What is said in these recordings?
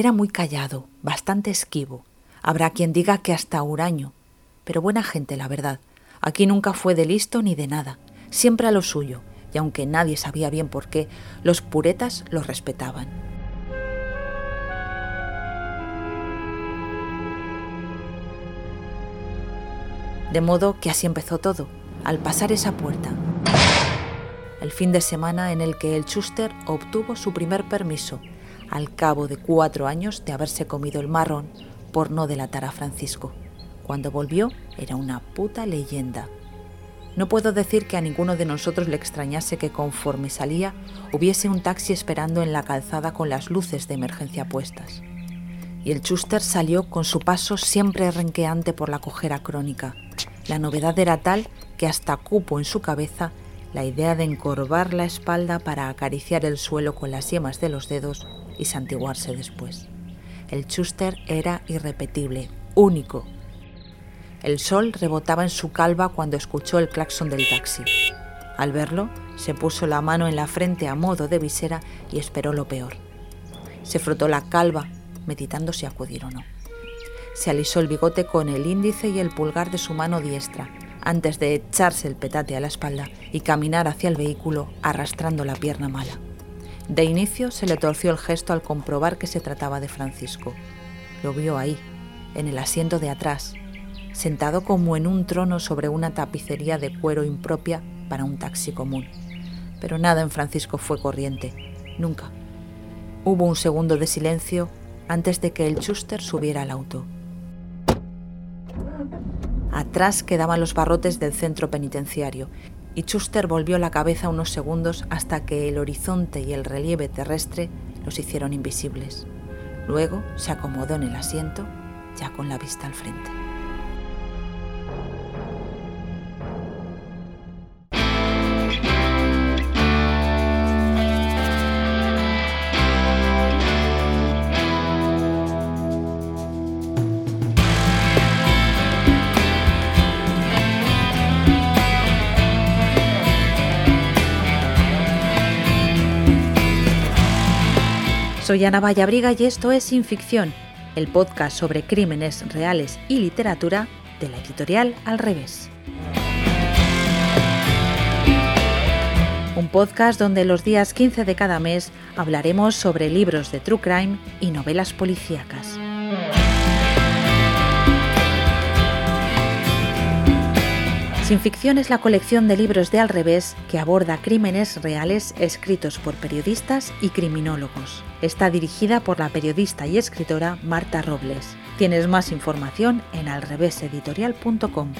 Era muy callado, bastante esquivo. Habrá quien diga que hasta huraño. Pero buena gente, la verdad. Aquí nunca fue de listo ni de nada. Siempre a lo suyo. Y aunque nadie sabía bien por qué, los puretas lo respetaban. De modo que así empezó todo, al pasar esa puerta. El fin de semana en el que el Schuster obtuvo su primer permiso, al cabo de cuatro años de haberse comido el marrón por no delatar a Francisco. Cuando volvió era una puta leyenda. No puedo decir que a ninguno de nosotros le extrañase que conforme salía hubiese un taxi esperando en la calzada con las luces de emergencia puestas. Y el Schuster salió con su paso siempre renqueante por la cojera crónica, la novedad era tal que hasta cupo en su cabeza la idea de encorvar la espalda para acariciar el suelo con las yemas de los dedos y santiguarse después. El Chuster era irrepetible, único. El sol rebotaba en su calva cuando escuchó el claxon del taxi. Al verlo, se puso la mano en la frente a modo de visera y esperó lo peor. Se frotó la calva, meditando si acudir o no. Se alisó el bigote con el índice y el pulgar de su mano diestra, antes de echarse el petate a la espalda y caminar hacia el vehículo arrastrando la pierna mala. De inicio se le torció el gesto al comprobar que se trataba de Francisco. Lo vio ahí, en el asiento de atrás, sentado como en un trono sobre una tapicería de cuero impropia para un taxi común. Pero nada en Francisco fue corriente, nunca. Hubo un segundo de silencio antes de que el Schuster subiera al auto. Atrás quedaban los barrotes del centro penitenciario, y Schuster volvió la cabeza unos segundos hasta que el horizonte y el relieve terrestre los hicieron invisibles. Luego se acomodó en el asiento, ya con la vista al frente. Soy Ana Vallabriga y esto es Sin Ficción, el podcast sobre crímenes reales y literatura de la editorial Al Revés. Un podcast donde los días 15 de cada mes hablaremos sobre libros de true crime y novelas policíacas. Sin ficción es la colección de libros de Al revés que aborda crímenes reales escritos por periodistas y criminólogos. Está dirigida por la periodista y escritora Marta Robles. Tienes más información en alreveseditorial.com.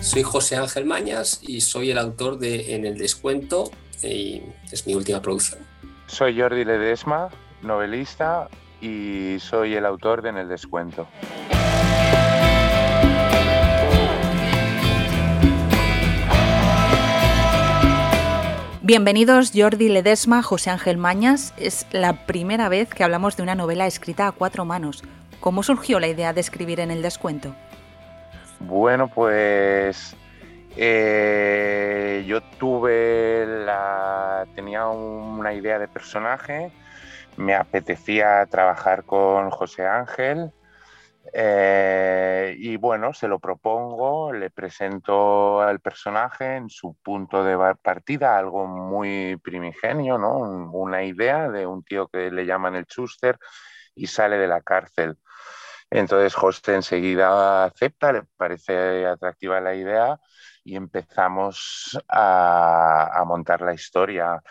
Soy José Ángel Mañas y soy el autor de En el descuento y es mi última producción. Soy Jordi Ledesma, novelista y soy el autor de En el Descuento. Bienvenidos Jordi Ledesma, José Ángel Mañas. Es la primera vez que hablamos de una novela escrita a cuatro manos. ¿Cómo surgió la idea de escribir en el descuento? Bueno, pues eh, yo tuve la. tenía una idea de personaje me apetecía trabajar con José Ángel eh, y bueno, se lo propongo, le presento al personaje en su punto de partida, algo muy primigenio, ¿no? una idea de un tío que le llaman el Chuster y sale de la cárcel. Entonces José enseguida acepta, le parece atractiva la idea y empezamos a, montar la historia.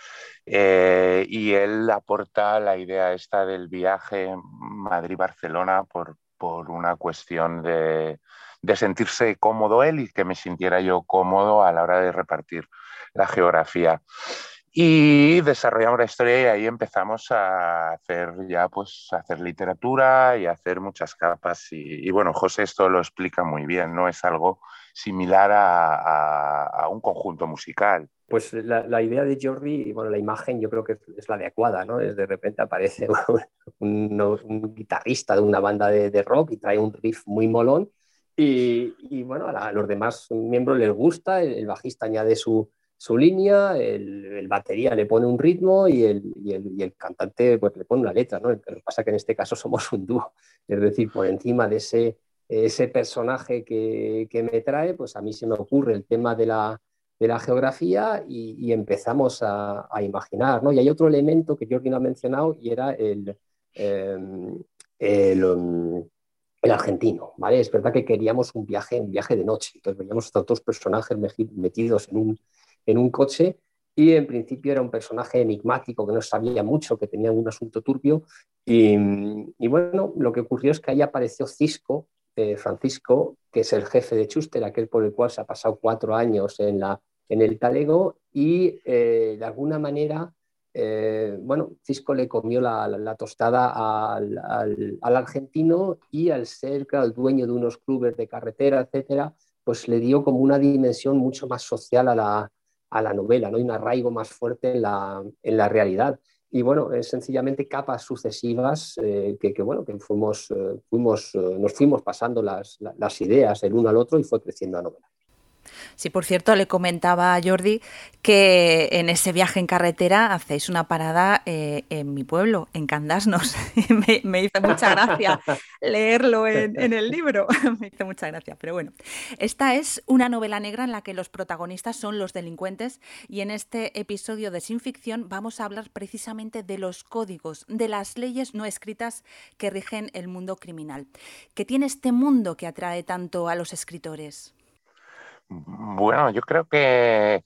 Eh, y él aporta la idea esta del viaje Madrid-Barcelona por, por una cuestión de, de sentirse cómodo él y que me sintiera yo cómodo a la hora de repartir la geografía. Y desarrollamos la historia y ahí empezamos a hacer ya, pues, a hacer literatura y a hacer muchas capas. Y, y bueno, José esto lo explica muy bien, no es algo similar a, un conjunto musical. Pues la, idea de Jordi, bueno, la imagen yo creo que es la adecuada, ¿no? Es de repente aparece un, guitarrista de una banda de, rock y trae un riff muy molón Y, bueno, a, los demás miembros les gusta, el, bajista añade su, su línea, el, batería le pone un ritmo y el, y el, cantante pues, le pone una letra. ¿no? Lo que pasa es que en este caso somos un dúo, es decir, por encima de ese, ese personaje que, que me trae, pues a mí se me ocurre el tema de la, de la geografía y, empezamos a, a, imaginar. ¿no? Y hay otro elemento que Jordi no ha mencionado y era el, em, um, el, argentino. ¿vale? Es verdad que queríamos un viaje, un viaje de noche. Entonces veíamos a dos personajes metidos en un, en un coche y en principio era un personaje enigmático que no sabía mucho, que tenía un asunto turbio. Y, bueno, lo que ocurrió es que ahí apareció Cisco, eh, Francisco, que es el jefe de Chuster, aquel por el cual se ha pasado cuatro años en, la, en el talego, y eh, de alguna manera, eh, bueno, Cisco le comió la, tostada al, argentino y al ser, el dueño de unos clubes de carretera, etcétera, pues le dio como una dimensión mucho más social a la, a la novela, ¿no? y un arraigo más fuerte en la, en la realidad. Y bueno, es sencillamente capas sucesivas eh, que, bueno, que fuimos, eh, fuimos, eh, nos fuimos pasando las, las ideas el uno al otro y fue creciendo la novela. Sí, por cierto, le comentaba a Jordi que en ese viaje en carretera hacéis una parada eh, en mi pueblo, en Candasnos. me, hizo mucha gracia leerlo en, el libro. me hizo mucha gracia, pero bueno. Esta es una novela negra en la que los protagonistas son los delincuentes y en este episodio de Sin Ficción vamos a hablar precisamente de los códigos, de las leyes no escritas que rigen el mundo criminal. ¿Qué tiene este mundo que atrae tanto a los escritores? Bueno, yo creo que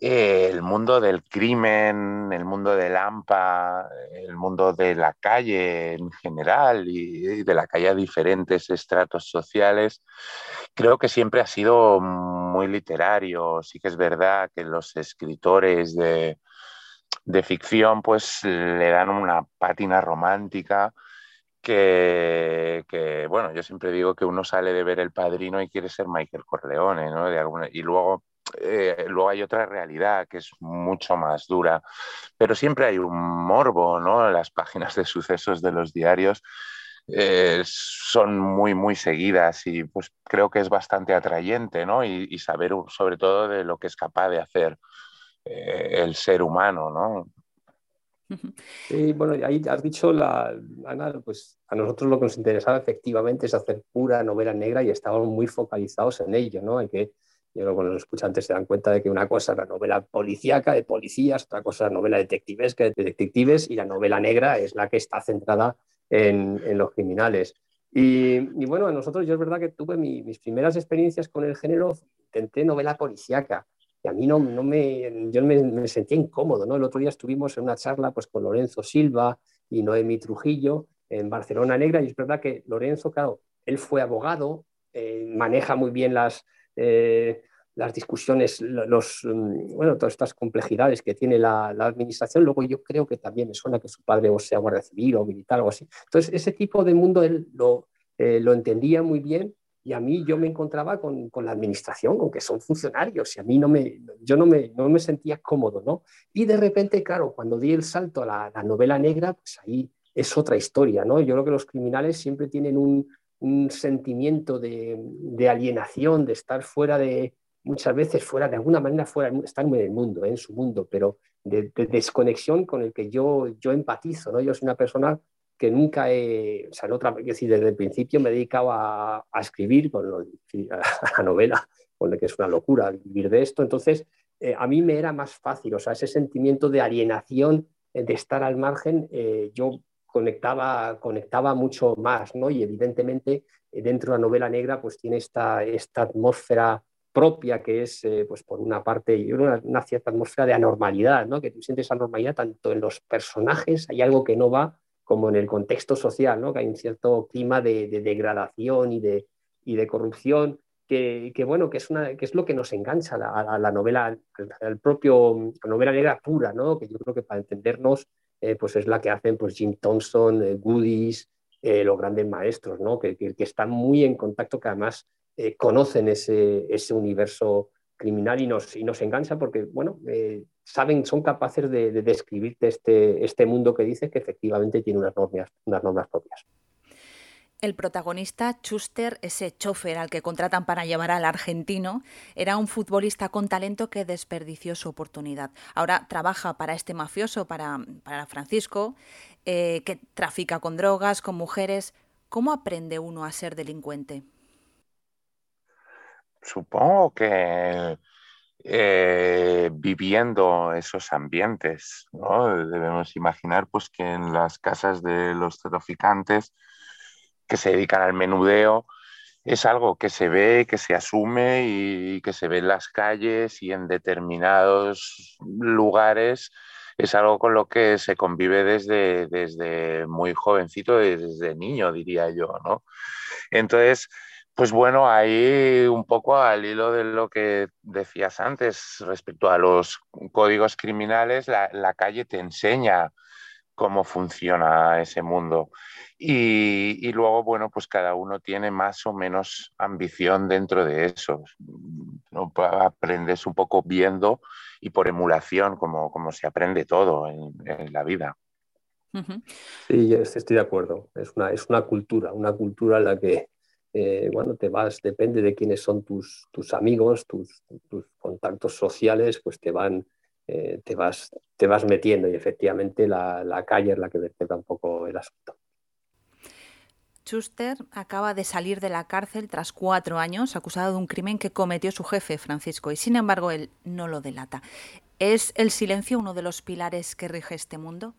eh, el mundo del crimen, el mundo del AMPA, el mundo de la calle en general y, de la calle a diferentes estratos sociales, creo que siempre ha sido muy literario. Sí que es verdad que los escritores de, de ficción pues le dan una pátina romántica que, bueno, yo siempre digo que uno sale de ver El Padrino y quiere ser Michael Corleone, ¿no? De alguna, y luego, eh, luego hay otra realidad que es mucho más dura, pero siempre hay un morbo, ¿no? Las páginas de sucesos de los diarios eh, son muy, muy seguidas y pues creo que es bastante atrayente, ¿no? Y, saber sobre todo de lo que es capaz de hacer eh, el ser humano, ¿no? Sí, bueno, ahí has dicho, la, Ana, pues a nosotros lo que nos interesaba efectivamente es hacer pura novela negra y estábamos muy focalizados en ello, ¿no? Hay que, yo creo que los escuchantes se dan cuenta de que una cosa es la novela policíaca de policías, otra cosa es la novela detectivesca de detectives y la novela negra es la que está centrada en, en los criminales. Y, y, bueno, a nosotros yo es verdad que tuve mis primeras experiencias con el género, intenté novela policíaca y a mí no, no me, yo me, sentía incómodo, ¿no? El otro día estuvimos en una charla pues, con Lorenzo Silva y Noemi Trujillo en Barcelona Negra y es verdad que Lorenzo, claro, él fue abogado, eh, maneja muy bien las, eh, las discusiones, los, mm, bueno, todas estas complejidades que tiene la, administración. Luego yo creo que también me suena que su padre sea guardia civil o militar o así. Entonces, ese tipo de mundo él lo, eh, lo entendía muy bien y a mí yo me encontraba con, con, la administración, con son funcionarios, y a mí no me, yo no me, no me sentía cómodo, ¿no? Y de repente, claro, cuando di el salto a la, novela negra, pues ahí es otra historia, ¿no? Yo creo que los criminales siempre tienen un, sentimiento de, de, alienación, de estar fuera de, muchas veces fuera, de alguna manera fuera, están en el mundo, ¿eh? en su mundo, pero de, de, desconexión con el que yo, yo empatizo, ¿no? Yo soy una persona que nunca he, o sea, otra, decir, desde el principio me he dedicado a, escribir, con a la novela, con que es una locura vivir de esto, entonces eh, a mí me era más fácil, o sea, ese sentimiento de alienación, eh, de estar al margen, eh, yo conectaba, conectaba mucho más, ¿no? Y evidentemente dentro de la novela negra pues tiene esta, esta atmósfera propia que es, pues por una parte, una, una, cierta atmósfera de anormalidad, ¿no? Que tú sientes anormalidad tanto en los personajes, hay algo que no va, como en el contexto social, ¿no? que hay un cierto clima de, degradación y de, y de corrupción, que, que, bueno, que es, una, que es lo que nos engancha a la, novela, al, propio novela negra pura, ¿no? que yo creo que para entendernos eh, pues es la que hacen pues, Jim Thompson, eh, Goodies, eh, los grandes maestros, ¿no? que, que, están muy en contacto, que además conocen ese, ese universo criminal y nos, y nos engancha porque, bueno, saben, son capaces de, describirte este, este mundo que dice que efectivamente tiene unas normas, unas normas propias. El protagonista, Schuster, ese chofer al que contratan para llevar al argentino, era un futbolista con talento que desperdició su oportunidad. Ahora trabaja para este mafioso, para, para Francisco, eh, que trafica con drogas, con mujeres. ¿Cómo aprende uno a ser delincuente? Supongo que eh, viviendo esos ambientes, ¿no? Debemos imaginar pues, que en las casas de los traficantes que se dedican al menudeo, es algo que se ve, que se asume y que se ve en las calles y en determinados lugares. Es algo con lo que se convive desde, desde muy jovencito, desde niño, diría yo, ¿no? Entonces, pues bueno, ahí un poco al hilo de lo que decías antes respecto a los códigos criminales, la, la calle te enseña cómo funciona ese mundo. Y, luego, bueno, pues cada uno tiene más o menos ambición dentro de eso. ¿no? Aprendes un poco viendo y por emulación, como, como se aprende todo en, la vida. Sí, estoy de acuerdo. Es una, es una cultura, una cultura en la que, eh, bueno, te vas, depende de quiénes son tus, tus amigos, tus, tus contactos sociales, pues te van, eh, te, vas, te vas metiendo y efectivamente la, la calle es la que vertebra un poco el asunto. Schuster acaba de salir de la cárcel tras cuatro años acusado de un crimen que cometió su jefe, Francisco, y sin embargo él no lo delata. ¿Es el silencio uno de los pilares que rige este mundo?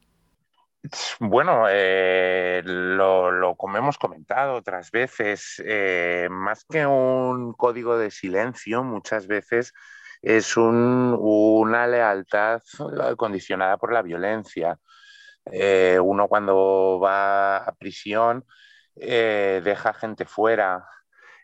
Bueno, eh, lo, como hemos comentado otras veces, eh, más que un código de silencio, muchas veces es una lealtad condicionada por la violencia. Eh, uno cuando va a prisión deja gente fuera,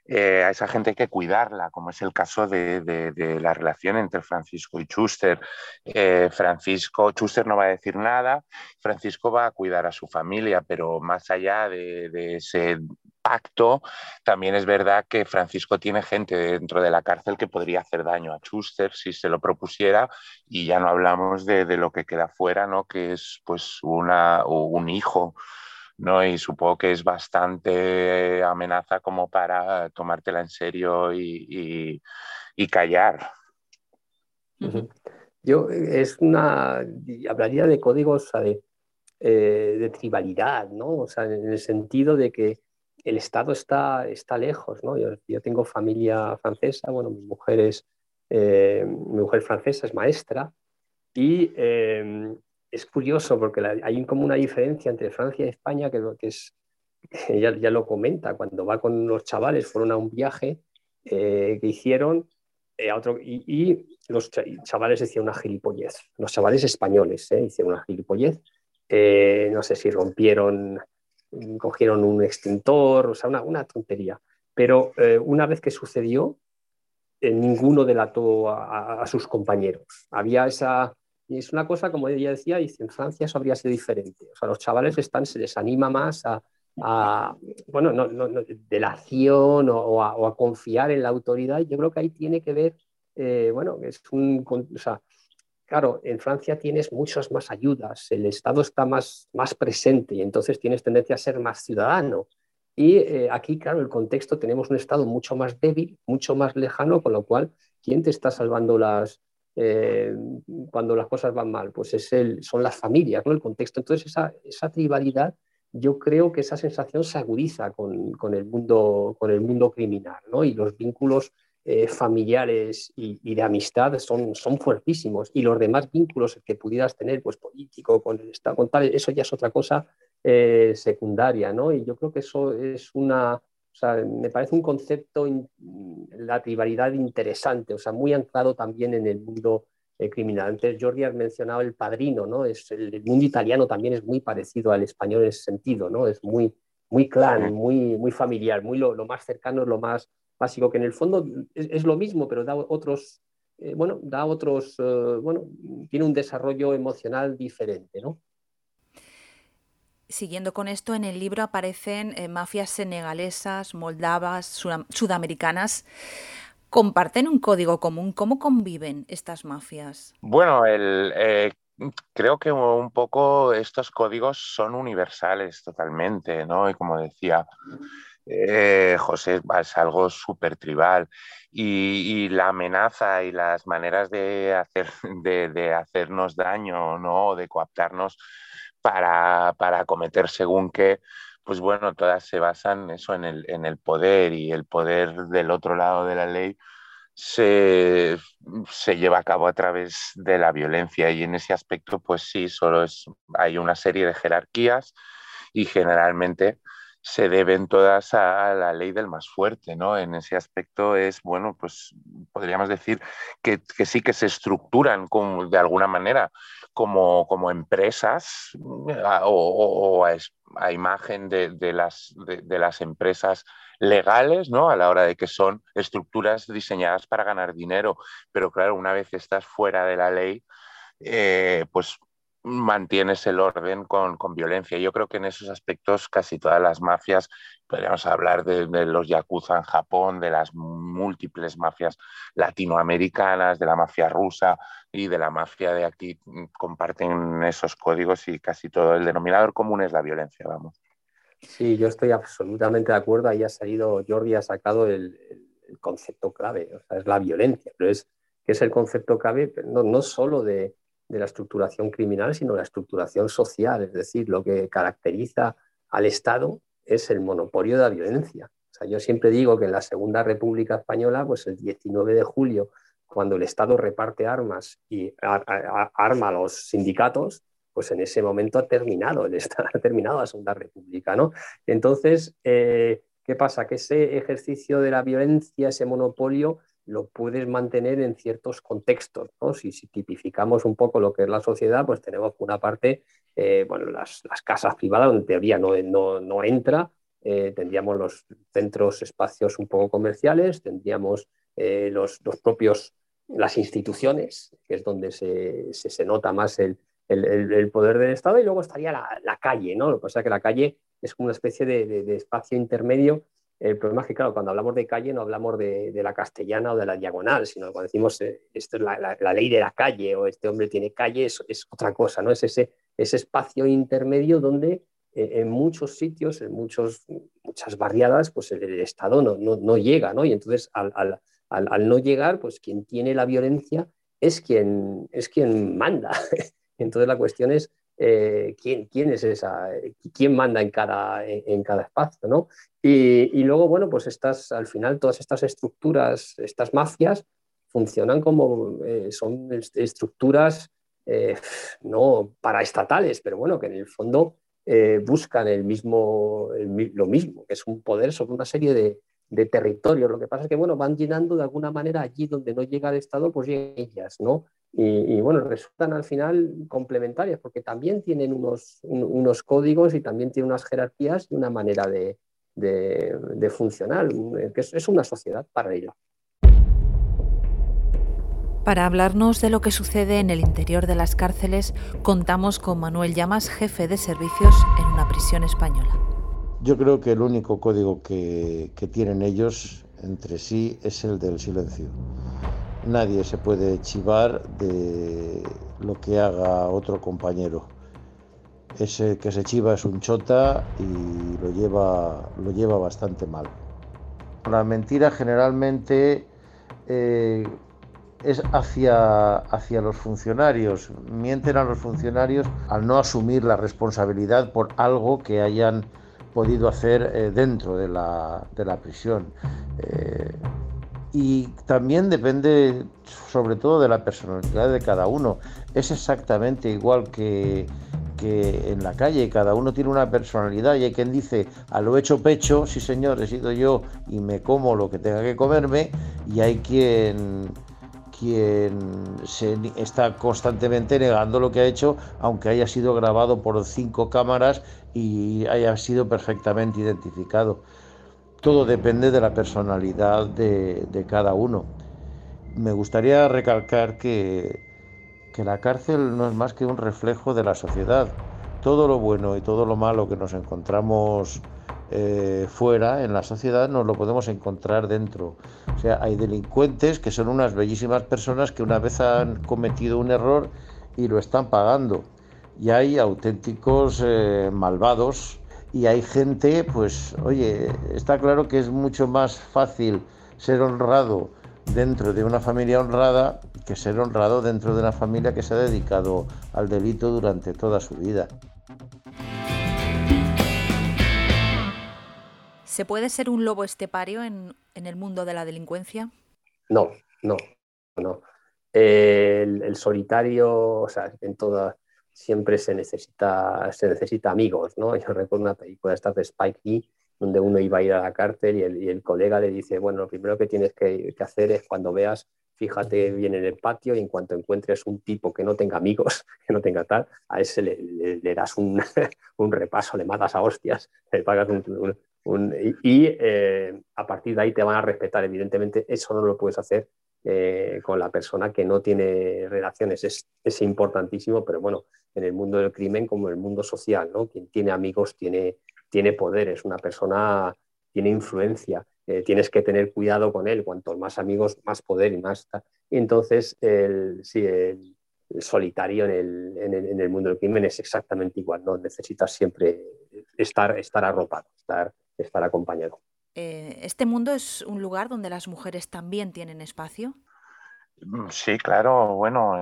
eh, a esa gente hay que cuidarla, como es el caso de, la relación entre Francisco y Schuster. Eh, Francisco, Schuster no va a decir nada, Francisco va a cuidar a su familia, pero más allá de, ese pacto, también es verdad que Francisco tiene gente dentro de la cárcel que podría hacer daño a Schuster si se lo propusiera, y ya no hablamos de, lo que queda fuera, ¿no? que es pues una, un hijo ¿no? Y supongo que es bastante amenaza como para tomártela en serio y, callar. Yo es una, hablaría de códigos de, eh, de tribalidad, ¿no? O sea, en el sentido de que el Estado está, está lejos, ¿no? Yo, tengo familia francesa, bueno, mi mujer es, eh, mi mujer francesa es maestra y eh, es curioso porque hay como una diferencia entre Francia y España que, que es, ya, ya, lo comenta, cuando va con los chavales, fueron a un viaje eh, que hicieron eh, y, los chavales decían una gilipollez, los chavales españoles eh, hicieron una gilipollez, no sé si rompieron, cogieron un extintor, o sea, una, una tontería. Pero una vez que sucedió, ninguno delató a sus compañeros. Había esa, y es una cosa, como ella decía, y en Francia eso habría sido diferente. O sea, los chavales están, se les anima más a, bueno, no, no, delación o, a, confiar en la autoridad. Yo creo que ahí tiene que ver, eh, bueno, es un, o sea, claro, en Francia tienes muchas más ayudas, el Estado está más, más presente y entonces tienes tendencia a ser más ciudadano. Y eh, aquí, claro, el contexto tenemos un Estado mucho más débil, mucho más lejano, con lo cual, ¿quién te está salvando las, eh, cuando las cosas van mal? Pues es el, son las familias, ¿no? el contexto. Entonces, esa, esa tribalidad, yo creo que esa sensación se agudiza con, con el, mundo, con el mundo criminal, ¿no? y los vínculos eh, familiares y, de amistad son, son fuertísimos. Y los demás vínculos que pudieras tener, pues político, con el Estado, con tal, eso ya es otra cosa eh, secundaria. ¿no? Y yo creo que eso es una o sea, me parece un concepto, la tribalidad interesante, o sea, muy anclado también en el mundo eh, criminal. Antes Jordi ha mencionado el padrino, ¿no? Es, el, mundo italiano también es muy parecido al español en ese sentido, ¿no? Es muy, muy clan, muy, muy familiar, muy lo, más cercano, lo más básico, que en el fondo es, lo mismo, pero da otros, eh, bueno, da otros, eh, bueno, tiene un desarrollo emocional diferente, ¿no? Siguiendo con esto, en el libro aparecen eh, mafias senegalesas, moldavas, sudamericanas. ¿Comparten un código común? ¿Cómo conviven estas mafias? Bueno, eh, creo que un poco estos códigos son universales totalmente, ¿no? Y como decía eh, José, es algo súper tribal. Y, la amenaza y las maneras de, hacer, de, hacernos daño, ¿no? De coaptarnos para, para cometer según qué, pues bueno, todas se basan eso en el, en el poder y el poder del otro lado de la ley se, se, lleva a cabo a través de la violencia. Y en ese aspecto pues sí, solo es, hay una serie de jerarquías y generalmente se deben todas a la ley del más fuerte, ¿no? En ese aspecto es, bueno, pues podríamos decir que, sí que se estructuran de alguna manera como, como empresas o, a, imagen de, las, de, las empresas legales, ¿no? A la hora de que son estructuras diseñadas para ganar dinero, pero claro, una vez estás fuera de la ley, eh, pues mantienes el orden con, violencia. Yo creo que en esos aspectos casi todas las mafias, podríamos hablar de, los yakuza en Japón, de las múltiples mafias latinoamericanas, de la mafia rusa y de la mafia de aquí, mm, comparten esos códigos y casi todo el denominador común es la violencia, vamos. Sí, yo estoy absolutamente de acuerdo. Ahí ha salido, Jordi ha sacado el, concepto clave, o sea, es la violencia, pero es que es el concepto clave no, no solo de, de la estructuración criminal, sino la estructuración social. Es decir, lo que caracteriza al Estado es el monopolio de la violencia. O sea, yo siempre digo que en la Segunda República Española, pues el 19 de julio, cuando el Estado reparte armas y arma a los sindicatos, pues en ese momento ha terminado el Estado, ha terminado la Segunda República, ¿no? Entonces, eh, ¿qué pasa? Que ese ejercicio de la violencia, ese monopolio, lo puedes mantener en ciertos contextos. ¿no? Si, tipificamos un poco lo que es la sociedad, pues tenemos una parte, eh, bueno, las, casas privadas, donde en teoría no, no, entra, eh, tendríamos los centros, espacios un poco comerciales, tendríamos eh, los, los, propios, las instituciones, que es donde se, se, nota más el, el, poder del Estado, y luego estaría la, la, calle, ¿no? Lo que pasa es que la calle es como una especie de, de espacio intermedio el problema es que, claro, cuando hablamos de calle no hablamos de, la castellana o de la diagonal, sino cuando decimos eh, esto es la, ley de la calle o este hombre tiene calle, es, otra cosa, ¿no? Es ese, ese espacio intermedio donde eh, en muchos sitios, en muchos, muchas barriadas, pues el, Estado no, no, llega, ¿no? Y entonces al, al, no llegar, pues quien tiene la violencia es quien, es quien manda. entonces la cuestión es eh, ¿quién, quién, es esa, quién manda en cada, en, cada espacio, ¿no? Y, y, luego, bueno, pues estas, al final todas estas estructuras, estas mafias, funcionan como, eh, son estructuras eh, no paraestatales, pero bueno, que en el fondo buscan el mismo, lo mismo, que es un poder sobre una serie de, de territorios. Lo que pasa es que, bueno, van llenando de alguna manera allí donde no llega el Estado, pues llegan ellas, ¿no? Y, bueno, resultan al final complementarias porque también tienen unos, unos códigos y también tienen unas jerarquías y una manera de, de, funcionar, que es, una sociedad paralela. Para hablarnos de lo que sucede en el interior de las cárceles, contamos con Manuel Llamas, jefe de servicios en una prisión española. Yo creo que el único código que, que tienen ellos entre sí es el del silencio nadie se puede chivar de lo que haga otro compañero. Ese que se chiva es un chota y lo lleva, lo lleva bastante mal. La mentira generalmente eh, es hacia, hacia los funcionarios. Mienten a los funcionarios al no asumir la responsabilidad por algo que hayan podido hacer eh, dentro de la, de la prisión. Eh, y también depende sobre todo de la personalidad de cada uno. Es exactamente igual que, que en la calle, cada uno tiene una personalidad y hay quien dice a lo hecho pecho, sí señor, he sido yo y me como lo que tenga que comerme y hay quien quien se está constantemente negando lo que ha hecho, aunque haya sido grabado por cinco cámaras y haya sido perfectamente identificado todo depende de la personalidad de, cada uno. Me gustaría recalcar que, la cárcel no es más que un reflejo de la sociedad. Todo lo bueno y todo lo malo que nos encontramos eh, fuera en la sociedad nos lo podemos encontrar dentro. O sea, hay delincuentes que son unas bellísimas personas que una vez han cometido un error y lo están pagando. Y hay auténticos eh, malvados y hay gente, pues, oye, está claro que es mucho más fácil ser honrado dentro de una familia honrada que ser honrado dentro de una familia que se ha dedicado al delito durante toda su vida. ¿Se puede ser un lobo estepario en, el mundo de la delincuencia? No, no, no. el, solitario, o sea, en toda, siempre se necesita, se necesita amigos, ¿no? Yo recuerdo una película esta de Spike Lee, donde uno iba a ir a la cárcel y el, colega le dice, bueno, lo primero que tienes que, hacer es cuando veas, fíjate bien en el patio y en cuanto encuentres un tipo que no tenga amigos, que no tenga tal, a ese le, das un, un, repaso, le matas a hostias, le pagas un, y eh, a partir de ahí te van a respetar. Evidentemente, eso no lo puedes hacer eh, con la persona que no tiene relaciones. Es, importantísimo, pero bueno, en el mundo del crimen como en el mundo social, ¿no? Quien tiene amigos tiene, tiene poder, es una persona, tiene influencia. Eh, tienes que tener cuidado con él. Cuanto más amigos, más poder y más. Entonces, el, sí, el, solitario en el, el, mundo del crimen es exactamente igual. ¿no? Necesitas siempre estar, estar arropado, estar estar acompañado. Eh, ¿Este mundo es un lugar donde las mujeres también tienen espacio? Mm, sí, claro, bueno,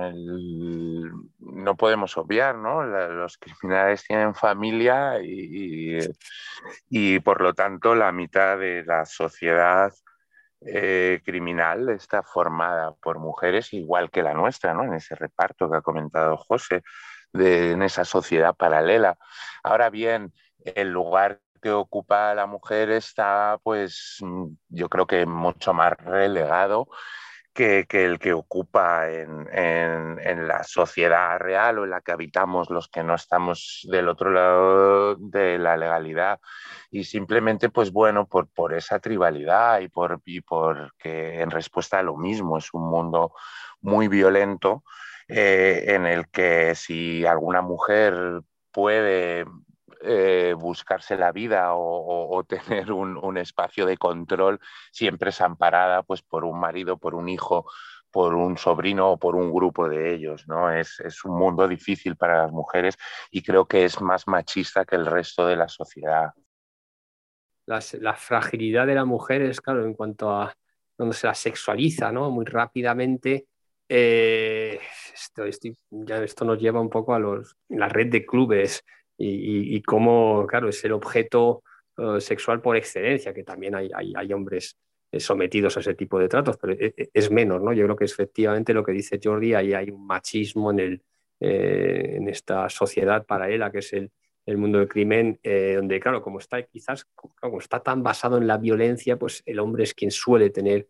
no podemos obviar, ¿no? Los criminales tienen familia y, por lo tanto la mitad de la sociedad eh, criminal está formada por mujeres igual que la nuestra, ¿no? En ese reparto que ha comentado José, de, en esa sociedad paralela. Ahora bien, el lugar que ocupa la mujer está, pues, mm, yo creo que mucho más relegado que, el que ocupa en, la sociedad real o en la que habitamos los que no estamos del otro lado de la legalidad. Y simplemente, pues bueno, por, por esa tribalidad y por, y porque en respuesta a lo mismo es un mundo muy violento eh, en el que si alguna mujer puede eh, buscarse la vida o, tener un, espacio de control siempre es amparada pues, por un marido, por un hijo, por un sobrino o por un grupo de ellos. ¿no? Es, un mundo difícil para las mujeres y creo que es más machista que el resto de la sociedad. la fragilidad de la mujer es, claro, en cuanto a donde se la sexualiza ¿no? muy rápidamente. Eh, esto, esto nos lleva un poco a los, la red de clubes y, cómo, claro, es el objeto eh, sexual por excelencia, que también hay, hay, hombres eh, sometidos a ese tipo de tratos, pero e, e, es, menos, ¿no? Yo creo que efectivamente lo que dice Jordi, ahí hay un machismo en, el, eh, en esta sociedad paralela que es el, el mundo del crimen, donde, claro, como está quizás, como está tan basado en la violencia, pues el hombre es quien suele tener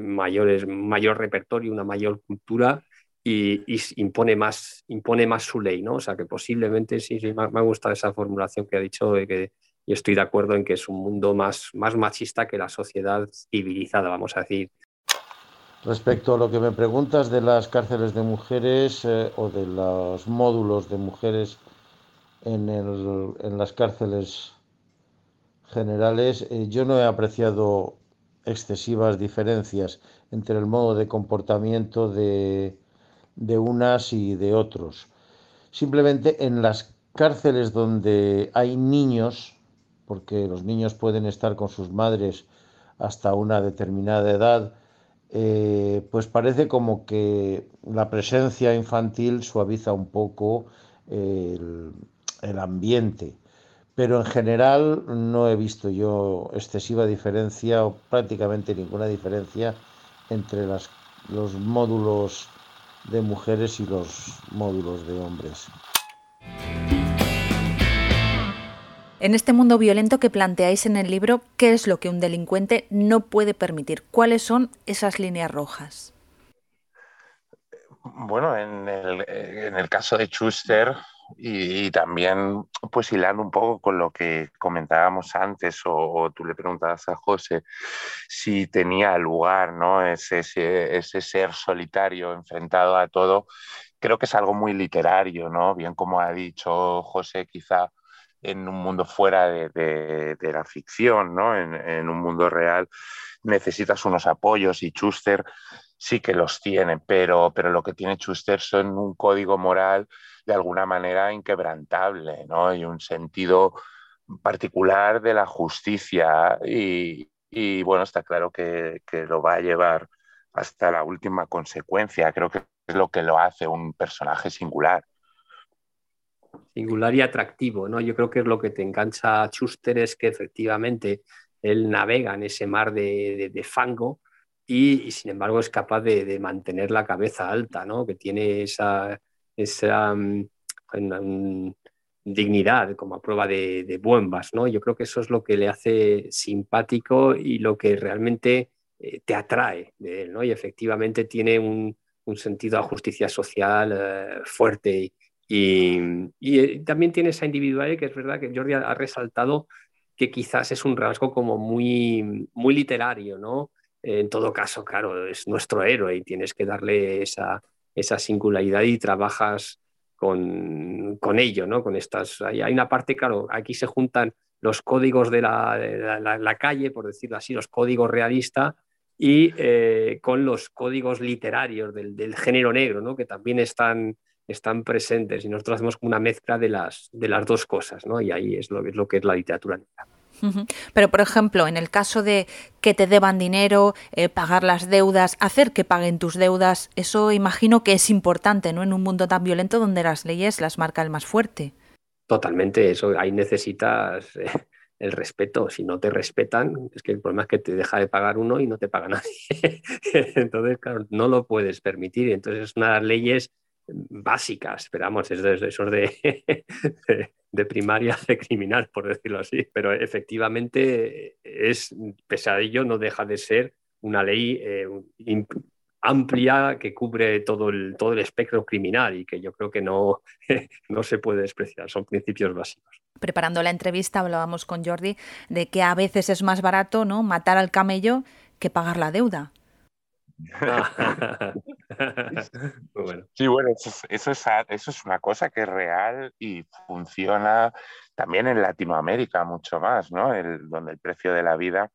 mayores, mayor repertorio, una mayor cultura y, impone, más, impone más su ley, ¿no? O sea que posiblemente sí, sí me, ha gustado esa formulación que ha dicho y estoy de acuerdo en que es un mundo más, más machista que la sociedad civilizada, vamos a decir. Respecto a lo que me preguntas de las cárceles de mujeres eh, o de los módulos de mujeres en las cárceles generales, eh, yo no he apreciado excesivas diferencias entre el modo de comportamiento de, de unas y de otros. Simplemente en las cárceles donde hay niños, porque los niños pueden estar con sus madres hasta una determinada edad, eh, pues parece como que la presencia infantil suaviza un poco el, el, ambiente. Pero en general no he visto yo excesiva diferencia o prácticamente ninguna diferencia entre las, los módulos de mujeres y los módulos de hombres. En este mundo violento que planteáis en el libro, ¿qué es lo que un delincuente no puede permitir? ¿Cuáles son esas líneas rojas? Bueno, en el, en el caso de Schuster, y, también, pues hilando un poco con lo que comentábamos antes, o, tú le preguntabas a José si tenía lugar ¿no? ese, ese, ser solitario enfrentado a todo, creo que es algo muy literario, ¿no? Bien como ha dicho José, quizá en un mundo fuera de, de, la ficción, ¿no? En, en, un mundo real necesitas unos apoyos y Schuster sí que los tiene, pero, pero lo que tiene Schuster son un código moral de alguna manera inquebrantable, ¿no? Y un sentido particular de la justicia y, bueno, está claro que, que, lo va a llevar hasta la última consecuencia. Creo que es lo que lo hace un personaje singular. Singular y atractivo, ¿no? Yo creo que es lo que te engancha a Schuster es que efectivamente él navega en ese mar de, de, fango y, sin embargo es capaz de, de, mantener la cabeza alta, ¿no? Que tiene esa, esa um, dignidad como a prueba de, de buembas, ¿no? Yo creo que eso es lo que le hace simpático y lo que realmente eh, te atrae de él, ¿no? Y efectivamente tiene un, un sentido a justicia social eh, fuerte y, y, eh, también tiene esa individualidad que es verdad que Jordi ha, resaltado que quizás es un rasgo como muy, muy literario, ¿no? En todo caso, claro, es nuestro héroe y tienes que darle esa, esa singularidad y trabajas con, con ello, ¿no? Con estas, hay, hay, una parte, claro, aquí se juntan los códigos de la, la calle, por decirlo así, los códigos realistas y eh, con los códigos literarios del, del, género negro, ¿no? que también están, están presentes y nosotros hacemos una mezcla de las, de las dos cosas, ¿no? y ahí es lo, es lo que es la literatura negra. Pero, por ejemplo, en el caso de que te deban dinero, eh, pagar las deudas, hacer que paguen tus deudas, eso imagino que es importante, ¿no? En un mundo tan violento donde las leyes las marca el más fuerte. Totalmente, eso ahí necesitas eh, el respeto. Si no te respetan, es que el problema es que te deja de pagar uno y no te paga nadie. Entonces, claro, no lo puedes permitir. Entonces, es una de las leyes básicas, esperamos, es de esos de, de, primaria de criminal, por decirlo así. Pero efectivamente, es, pese a ello, no deja de ser una ley eh, amplia que cubre todo el, todo el espectro criminal y que yo creo que no, no se puede despreciar, son principios básicos. Preparando la entrevista hablábamos con Jordi de que a veces es más barato ¿no? matar al camello que pagar la deuda. Sí, bueno, eso, eso, es, eso es una cosa que es real y funciona también en Latinoamérica mucho más, ¿no? El, donde el precio de la vida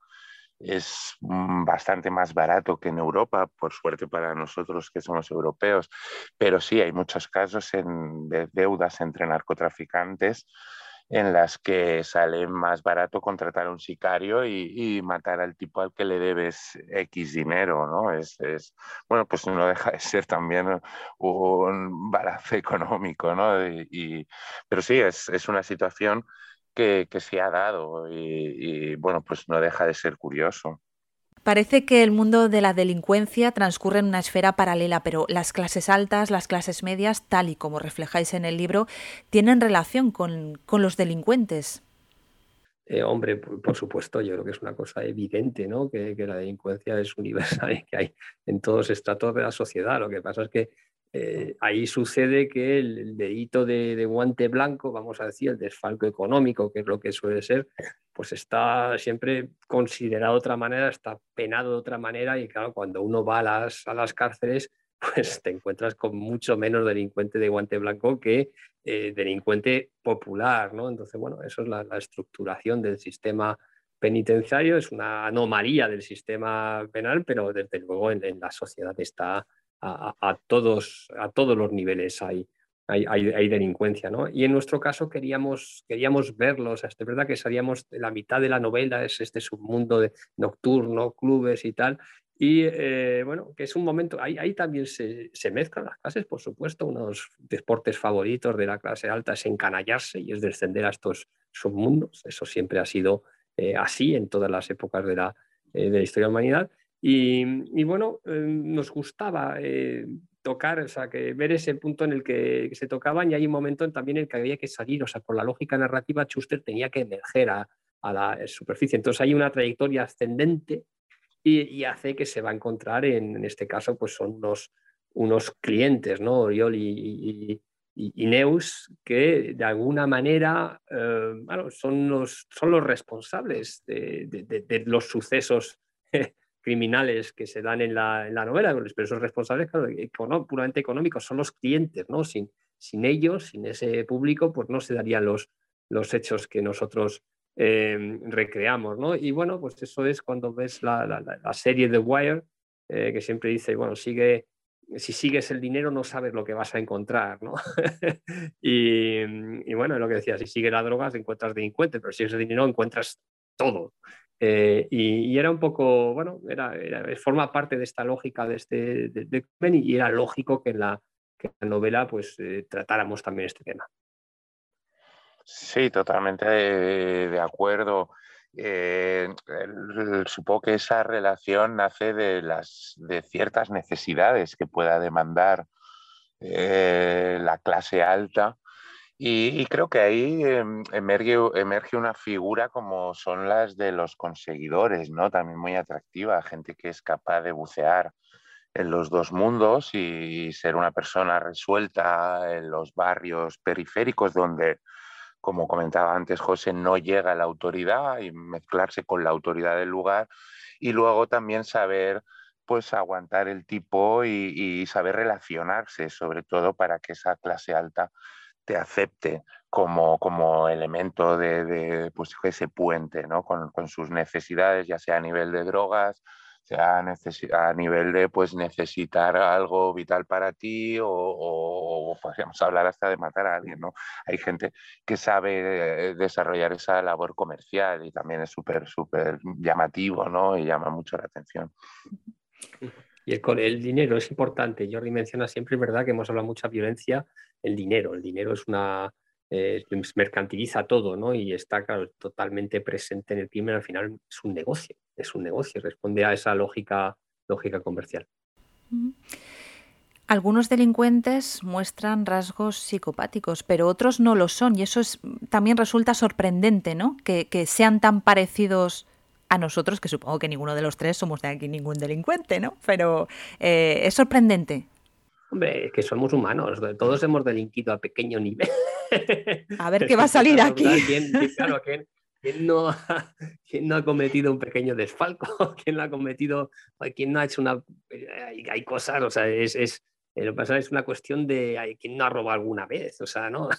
es mm, bastante más barato que en Europa, por suerte para nosotros que somos europeos, pero sí hay muchos casos en, de deudas entre narcotraficantes en las que sale más barato contratar a un sicario y, y, matar al tipo al que le debes X dinero, ¿no? Es, es, bueno, pues no deja de ser también un balance económico, ¿no? Y, pero sí, es, es una situación que, que se ha dado y, bueno, pues no deja de ser curioso. Parece que el mundo de la delincuencia transcurre en una esfera paralela, pero las clases altas, las clases medias, tal y como reflejáis en el libro, tienen relación con, con los delincuentes. Eh, hombre, por, por, supuesto, yo creo que es una cosa evidente, ¿no? Que, que, la delincuencia es universal y que hay en todos estratos de la sociedad. Lo que pasa es que eh, ahí sucede que el, el delito de, guante blanco, vamos a decir, el desfalco económico, que es lo que suele ser, pues está siempre considerado de otra manera, está penado de otra manera y claro, cuando uno va a las, a las cárceles, pues te encuentras con mucho menos delincuente de guante blanco que eh, delincuente popular, ¿no? Entonces, bueno, eso es la, estructuración del sistema penitenciario, es una anomalía del sistema penal, pero desde luego en la sociedad está a, todos, a todos los niveles hay, hay, hay, delincuencia. ¿no? Y en nuestro caso queríamos, queríamos verlos. Es verdad que sabíamos la mitad de la novela es este submundo de nocturno, clubes y tal. Y eh, bueno, que es un momento, ahí, también se, mezclan las clases, por supuesto, unos deportes favoritos de la clase alta es encanallarse y es descender a estos submundos. Eso siempre ha sido eh, así en todas las épocas de la, eh, de la historia de la humanidad. Y, y bueno, eh, nos gustaba eh, tocar, o sea, que ver ese punto en el que, se tocaban y hay un momento también en el que había que salir, o sea, por la lógica narrativa, Schuster tenía que emerger a, a la superficie. Entonces hay una trayectoria ascendente y, y, hace que se va a encontrar, en, en este caso, pues son unos, unos clientes, ¿no? Oriol y, y, y, Neus, que de alguna manera eh, bueno, son, los, son los responsables de, de, de los sucesos criminales que se dan en la, en la novela, pero esos responsables, econó, puramente económicos, son los clientes, ¿no? Sin, sin ellos, sin ese público, pues no se darían los, los hechos que nosotros eh, recreamos, ¿no? Y bueno, pues eso es cuando ves la, la, la serie The Wire, que siempre dice, bueno, sigue, si sigues el dinero no sabes lo que vas a encontrar, ¿no? y, bueno, lo que decía, si sigues las drogas encuentras delincuentes, pero si sigues el dinero encuentras todo. Eh, y, era un poco, bueno, era, forma parte de esta lógica de este de, y era lógico que en la, novela pues eh, tratáramos también este tema. Sí, totalmente de, acuerdo. Eh, supongo que esa relación nace de, las, de ciertas necesidades que pueda demandar la clase alta y, creo que ahí em, emerge, emerge, una figura como son las de los conseguidores, ¿no? También muy atractiva, gente que es capaz de bucear en los dos mundos y ser una persona resuelta en los barrios periféricos donde, como comentaba antes José, no llega la autoridad y mezclarse con la autoridad del lugar y luego también saber pues aguantar el tipo y, y saber relacionarse, sobre todo para que esa clase alta te acepte como, como elemento de, pues, ese puente ¿no? con, sus necesidades, ya sea a nivel de drogas, sea a nivel de pues, necesitar algo vital para ti o, podríamos hablar hasta de matar a alguien. ¿no? Hay gente que sabe desarrollar esa labor comercial y también es súper, súper llamativo ¿no? y llama mucho la atención. Y el, el dinero es importante. Jordi menciona siempre, es verdad, que hemos hablado mucha violencia, el dinero. El dinero es una, eh, mercantiliza todo, ¿no? Y está, claro, totalmente presente en el crimen. Al final es un negocio, es un negocio, responde a esa lógica, lógica comercial. Algunos delincuentes muestran rasgos psicopáticos, pero otros no lo son. Y eso es, también resulta sorprendente, ¿no? Que, sean tan parecidos a nosotros, que supongo que ninguno de los tres somos de aquí ningún delincuente, ¿no? Pero eh, es sorprendente. Hombre, es que somos humanos, todos hemos delinquido a pequeño nivel. A ver qué va a salir aquí. ¿Quién, claro, ¿quién, no ha, no ha, cometido un pequeño desfalco? ¿Quién no ha cometido, quién no ha hecho una... Hay, cosas, o sea, es, es, lo que pasa es una cuestión de quién no ha robado alguna vez, o sea, ¿no?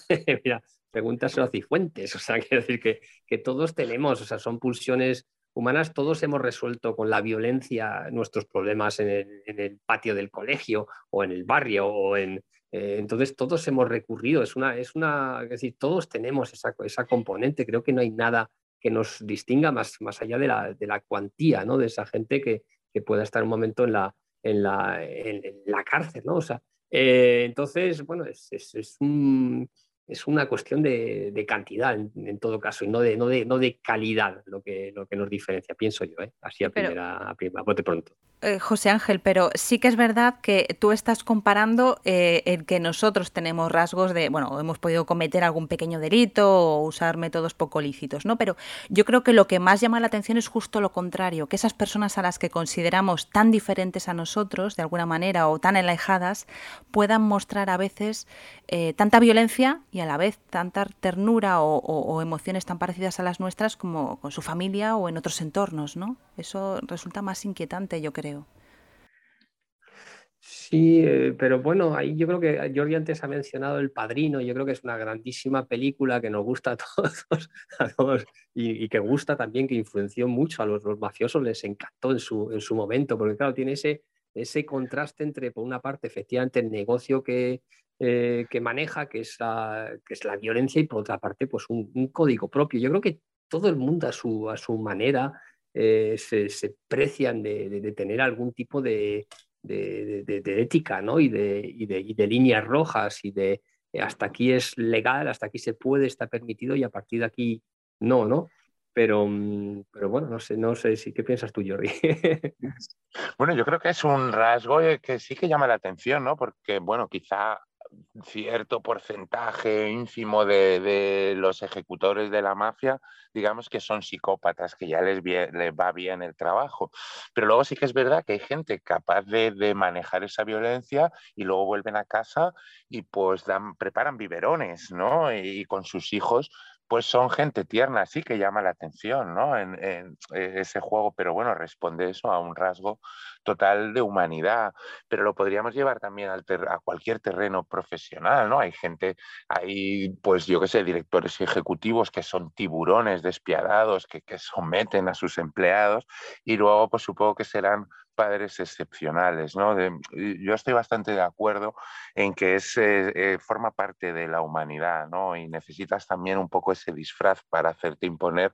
Mira, pregúntaselo a Cifuentes, o sea, quiero decir que, que todos tenemos, o sea, son pulsiones humanas todos hemos resuelto con la violencia nuestros problemas en el, patio del colegio o en el barrio o en... Eh, entonces todos hemos recurrido, es una, es una, es decir, todos tenemos esa, esa componente, creo que no hay nada que nos distinga más, más allá de la, de la cuantía, ¿no? De esa gente que, que pueda estar un momento en la, en la, en, la cárcel, ¿no? O sea, eh, entonces, bueno, es, es, es un es una cuestión de, cantidad en, todo caso y no de, no de, no de calidad lo que, lo que nos diferencia, pienso yo, ¿eh? así a primera, a primera bote pronto. Eh, José Ángel, pero sí que es verdad que tú estás comparando eh, el que nosotros tenemos rasgos de, bueno, hemos podido cometer algún pequeño delito o usar métodos poco lícitos, ¿no? Pero yo creo que lo que más llama la atención es justo lo contrario, que esas personas a las que consideramos tan diferentes a nosotros, de alguna manera, o tan alejadas, puedan mostrar a veces eh, tanta violencia y a la vez tanta ternura o, emociones tan parecidas a las nuestras como con su familia o en otros entornos, ¿no? Eso resulta más inquietante, yo creo. Sí, eh, pero bueno, ahí yo creo que Jordi antes ha mencionado El Padrino, yo creo que es una grandísima película que nos gusta a todos, y, que gusta también, que influenció mucho a los, mafiosos, les encantó en su, en su momento, porque claro, tiene ese, ese contraste entre, por una parte, efectivamente, el negocio que, eh, que maneja, que es, la, que es la violencia, y por otra parte, pues un, código propio. Yo creo que todo el mundo a su, a su manera eh, se, precian de, tener algún tipo de, de ética ¿no? y, y, de, líneas rojas y de eh, hasta aquí es legal, hasta aquí se puede, está permitido y a partir de aquí no, ¿no? Pero, mm, pero bueno, no sé, no sé si qué piensas tú, Jordi. bueno, yo creo que es un rasgo que sí que llama la atención, ¿no? Porque, bueno, quizá cierto porcentaje ínfimo de, los ejecutores de la mafia, digamos que son psicópatas, que ya les, les, va bien el trabajo. Pero luego sí que es verdad que hay gente capaz de, manejar esa violencia y luego vuelven a casa y pues dan, preparan biberones, ¿no? y con sus hijos pues son gente tierna, sí que llama la atención, ¿no? En, eh, ese juego, pero bueno, responde eso a un rasgo total de humanidad, pero lo podríamos llevar también a cualquier terreno profesional, ¿no? Hay gente, hay, pues yo qué sé, directores ejecutivos que son tiburones despiadados, que, que someten a sus empleados y luego, pues supongo que serán padres excepcionales. ¿no? yo estoy bastante de acuerdo en que es, eh, forma parte de la humanidad ¿no? y necesitas también un poco ese disfraz para hacerte imponer,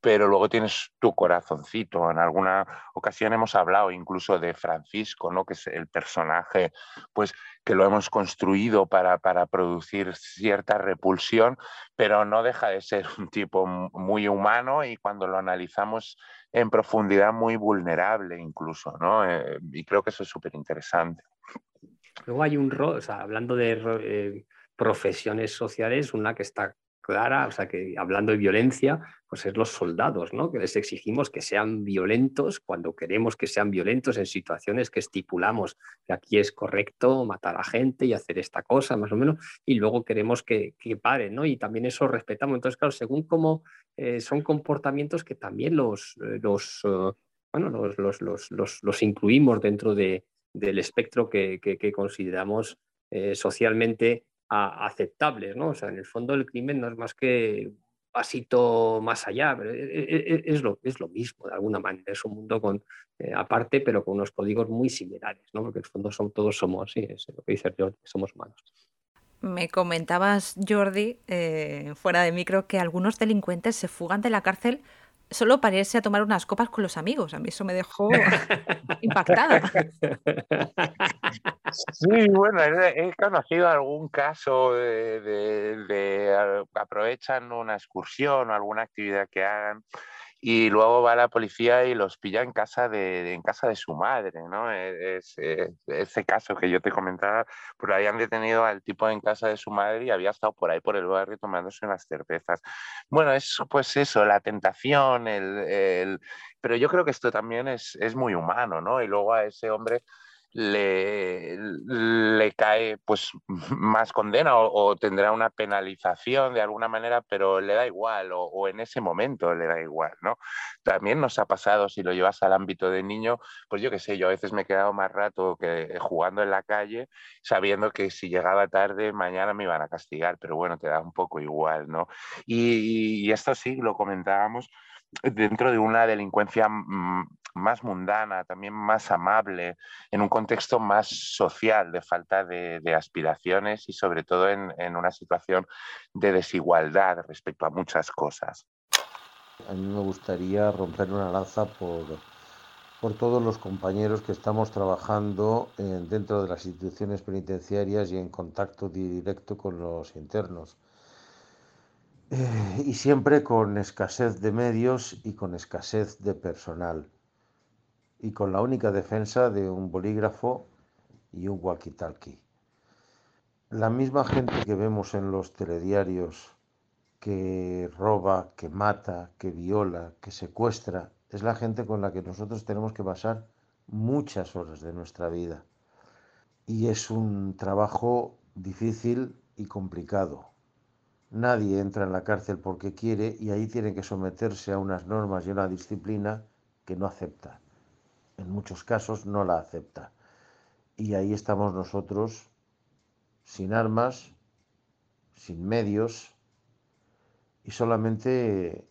pero luego tienes tu corazoncito. En alguna ocasión hemos hablado incluso de Francisco, ¿no? que es el personaje pues, que lo hemos construido para, para producir cierta repulsión, pero no deja de ser un tipo muy humano y cuando lo analizamos en profundidad muy vulnerable incluso, ¿no? Eh, y creo que eso es súper interesante. Luego hay un rol, o sea, hablando de eh, profesiones sociales, una que está clara, o sea, que hablando de violencia, pues es los soldados, ¿no? Que les exigimos que sean violentos cuando queremos que sean violentos en situaciones que estipulamos que aquí es correcto matar a gente y hacer esta cosa, más o menos, y luego queremos que, que paren, ¿no? Y también eso respetamos. Entonces, claro, según cómo eh, son comportamientos que también los, eh, los bueno, los, los, los, incluimos dentro de, del espectro que, que, consideramos eh, socialmente aceptables, ¿no? O sea, en el fondo el crimen no es más que un pasito más allá, e, e, e, es, lo, es lo mismo de alguna manera, es un mundo con, eh, aparte, pero con unos códigos muy similares, ¿no? Porque en el fondo son, todos somos, sí, es lo que dice Jordi, somos humanos. Me comentabas, Jordi, eh, fuera de micro, que algunos delincuentes se fugan de la cárcel solo para irse a tomar unas copas con los amigos. A mí eso me dejó impactada. Sí, bueno, he, conocido algún caso de, aprovechan una excursión o alguna actividad que hagan y luego va la policía y los pilla en casa de, en casa de su madre, ¿no? E, es, eh, ese caso que yo te comentaba, ahí han detenido al tipo en casa de su madre y había estado por ahí por el barrio tomándose unas cervezas. Bueno, es pues eso, la tentación, el... pero yo creo que esto también es, es muy humano, ¿no? Y luego a ese hombre le, le cae pues más condena o, tendrá una penalización de alguna manera, pero le da igual o, en ese momento le da igual, ¿no? También nos ha pasado, si lo llevas al ámbito de niño, pues yo qué sé, yo a veces me he quedado más rato que jugando en la calle sabiendo que si llegaba tarde mañana me iban a castigar, pero bueno, te da un poco igual, ¿no? Y, y esto sí, lo comentábamos dentro de una delincuencia mm, más mundana, también más amable, en un contexto más social, de falta de, aspiraciones y sobre todo en, una situación de desigualdad respecto a muchas cosas. A mí me gustaría romper una lanza por, por todos los compañeros que estamos trabajando dentro de las instituciones penitenciarias y en contacto directo con los internos. Eh, y siempre con escasez de medios y con escasez de personal y con la única defensa de un bolígrafo y un walkie-talkie. La misma gente que vemos en los telediarios que roba, que mata, que viola, que secuestra, es la gente con la que nosotros tenemos que pasar muchas horas de nuestra vida. Y es un trabajo difícil y complicado. Nadie entra en la cárcel porque quiere y ahí tiene que someterse a unas normas y una disciplina que no acepta en muchos casos no la acepta. Y ahí estamos nosotros sin armas, sin medios y solamente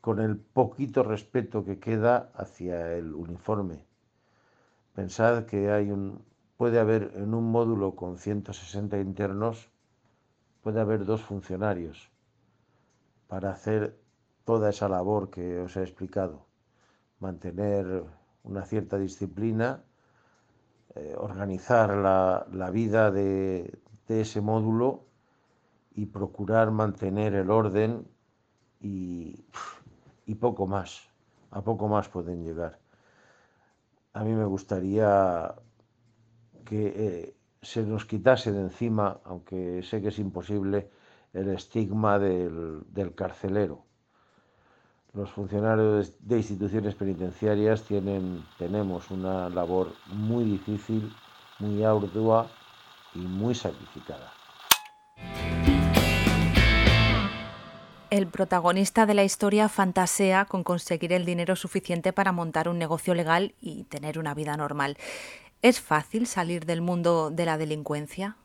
con el poquito respeto que queda hacia el uniforme. Pensad que hay un, puede haber en un módulo con 160 internos, puede haber dos funcionarios para hacer toda esa labor que os he explicado mantener una cierta disciplina, eh, organizar la, vida de, ese módulo y procurar mantener el orden y, poco más. A poco más pueden llegar. A mí me gustaría que eh, se nos quitase de encima, aunque sé que es imposible, el estigma del carcelero los funcionarios de instituciones penitenciarias tienen, tenemos una labor muy difícil, muy ardua y muy sacrificada. El protagonista de la historia fantasea con conseguir el dinero suficiente para montar un negocio legal y tener una vida normal. ¿Es fácil salir del mundo de la delincuencia?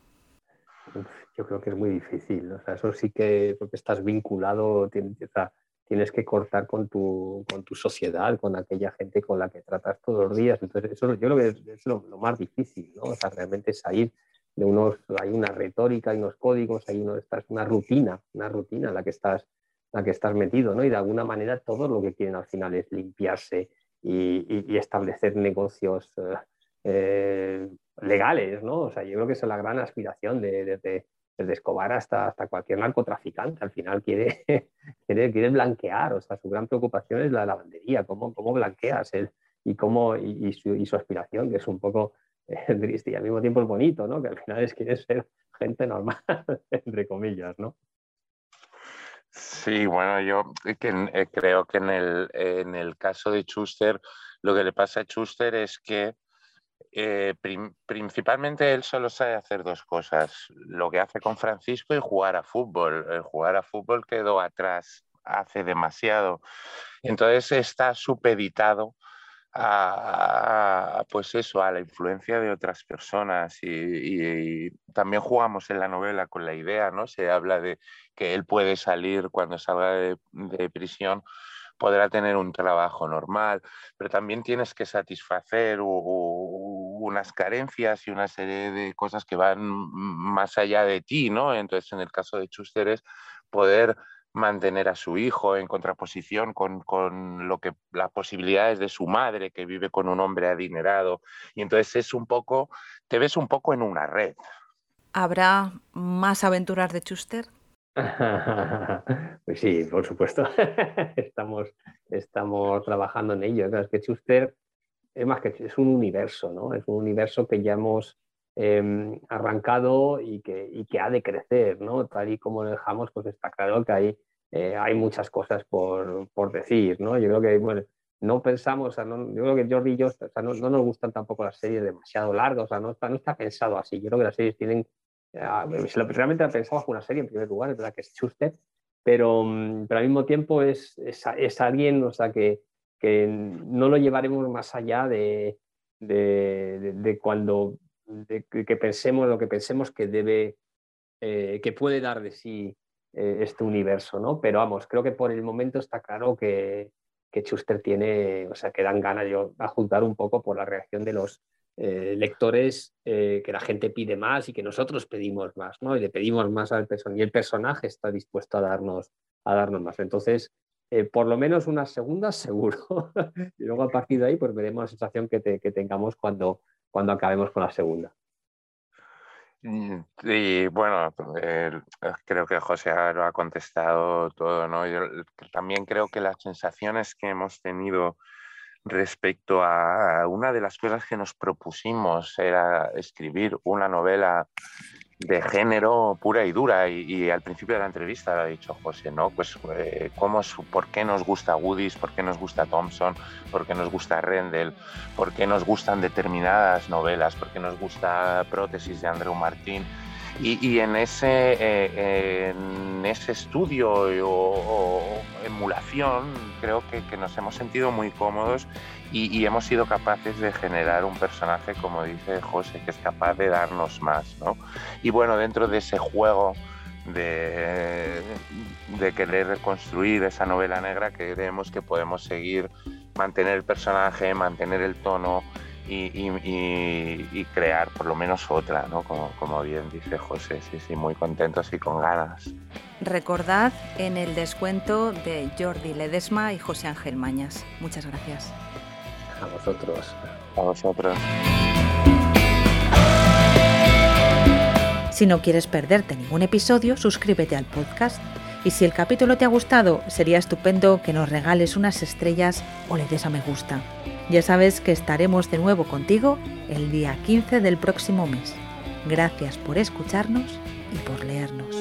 Yo creo que es muy difícil. O sea, eso sí que porque estás vinculado, tienes, tienes que cortar con tu, con tu sociedad, con aquella gente con la que tratas todos los días. Entonces, eso yo creo que es, lo, más difícil, ¿no? O sea, realmente salir de unos, hay una retórica, hay unos códigos, hay uno, estás, una rutina, una rutina en la que estás, la que estás metido, ¿no? Y de alguna manera todo lo que quieren al final es limpiarse y, establecer negocios eh, eh, legales, ¿no? O sea, yo creo que esa es la gran aspiración de, de, desde Escobar hasta, hasta cualquier narcotraficante. Al final quiere, quiere, quiere, blanquear, o sea, su gran preocupación es la lavandería, cómo, cómo blanqueas el, y, cómo, y, su, aspiración, que es un poco eh, triste y al mismo tiempo es bonito, ¿no? Que al final es quiere ser gente normal, entre comillas, ¿no? Sí, bueno, yo eh, creo que en el, en el caso de Schuster, lo que le pasa a Schuster es que eh, principalmente él solo sabe hacer dos cosas, lo que hace con Francisco y jugar a fútbol. El jugar a fútbol quedó atrás hace demasiado. Entonces está supeditado a, pues eso, a la influencia de otras personas y, también jugamos en la novela con la idea, ¿no? Se habla de que él puede salir cuando salga de, de prisión podrá tener un trabajo normal, pero también tienes que satisfacer unas carencias y una serie de cosas que van más allá de ti, ¿no? Entonces, en el caso de Schuster es poder mantener a su hijo en contraposición con, con, lo que las posibilidades de su madre que vive con un hombre adinerado y entonces es un poco te ves un poco en una red habrá más aventuras de Schuster pues sí, por supuesto. estamos, estamos trabajando en ello. Es que Schuster es más que es un universo, ¿no? Es un universo que ya hemos em, arrancado y que, y que ha de crecer, ¿no? Tal y como lo dejamos, pues está claro que hay, eh, hay muchas cosas por, por, decir, ¿no? Yo creo que, bueno, no pensamos, o no, yo creo que Jordi y yo, o sea, no, no, nos gustan tampoco las series demasiado largas, o sea, no está, no está pensado así. Yo creo que las series tienen realmente la pensaba una serie en primer lugar, es verdad que es Schuster, pero, mm, pero al mismo tiempo es, es, alguien o sea, que, que, no lo llevaremos más allá de, de, cuando que pensemos lo que pensemos que debe, eh, que puede dar de sí eh, este universo, ¿no? Pero vamos, creo que por el momento está claro que, que Schuster tiene, o sea, que dan ganas yo a juntar un poco por la reacción de los, eh, lectores que la gente pide más y que nosotros pedimos más, ¿no? Y le pedimos más al personaje y el personaje está dispuesto a darnos, a darnos más. Entonces, eh, por lo menos una segunda seguro. y luego a partir de ahí, pues veremos la sensación que, tengamos cuando, cuando acabemos con la segunda. Mm, y bueno, creo que José lo ha contestado todo, ¿no? Yo también creo que las sensaciones que hemos tenido respecto a una de las cosas que nos propusimos era escribir una novela de género pura y dura. Y, al principio de la entrevista lo ha dicho José, ¿no? Pues eh, ¿cómo, por qué nos gusta Woodies, por qué nos gusta Thompson, por qué nos gusta Rendell, por qué nos gustan determinadas novelas, por qué nos gusta Prótesis de Andrew Martín y, en, ese, eh, en ese estudio o, emulación creo que, nos hemos sentido muy cómodos y, hemos sido capaces de generar un personaje, como dice José, que es capaz de darnos más. ¿no? Y bueno, dentro de ese juego de, de querer reconstruir esa novela negra, creemos que podemos seguir mantener el personaje, mantener el tono y, crear por lo menos otra, ¿no? Como, bien dice José, sí, sí, muy contentos y con ganas. Recordad en el descuento de Jordi Ledesma y José Ángel Mañas. Muchas gracias. A vosotros. A vosotros. Si no quieres perderte ningún episodio, suscríbete al podcast. Y si el capítulo te ha gustado, sería estupendo que nos regales unas estrellas o le des a me gusta. Ya sabes que estaremos de nuevo contigo el día 15 del próximo mes. Gracias por escucharnos y por leernos.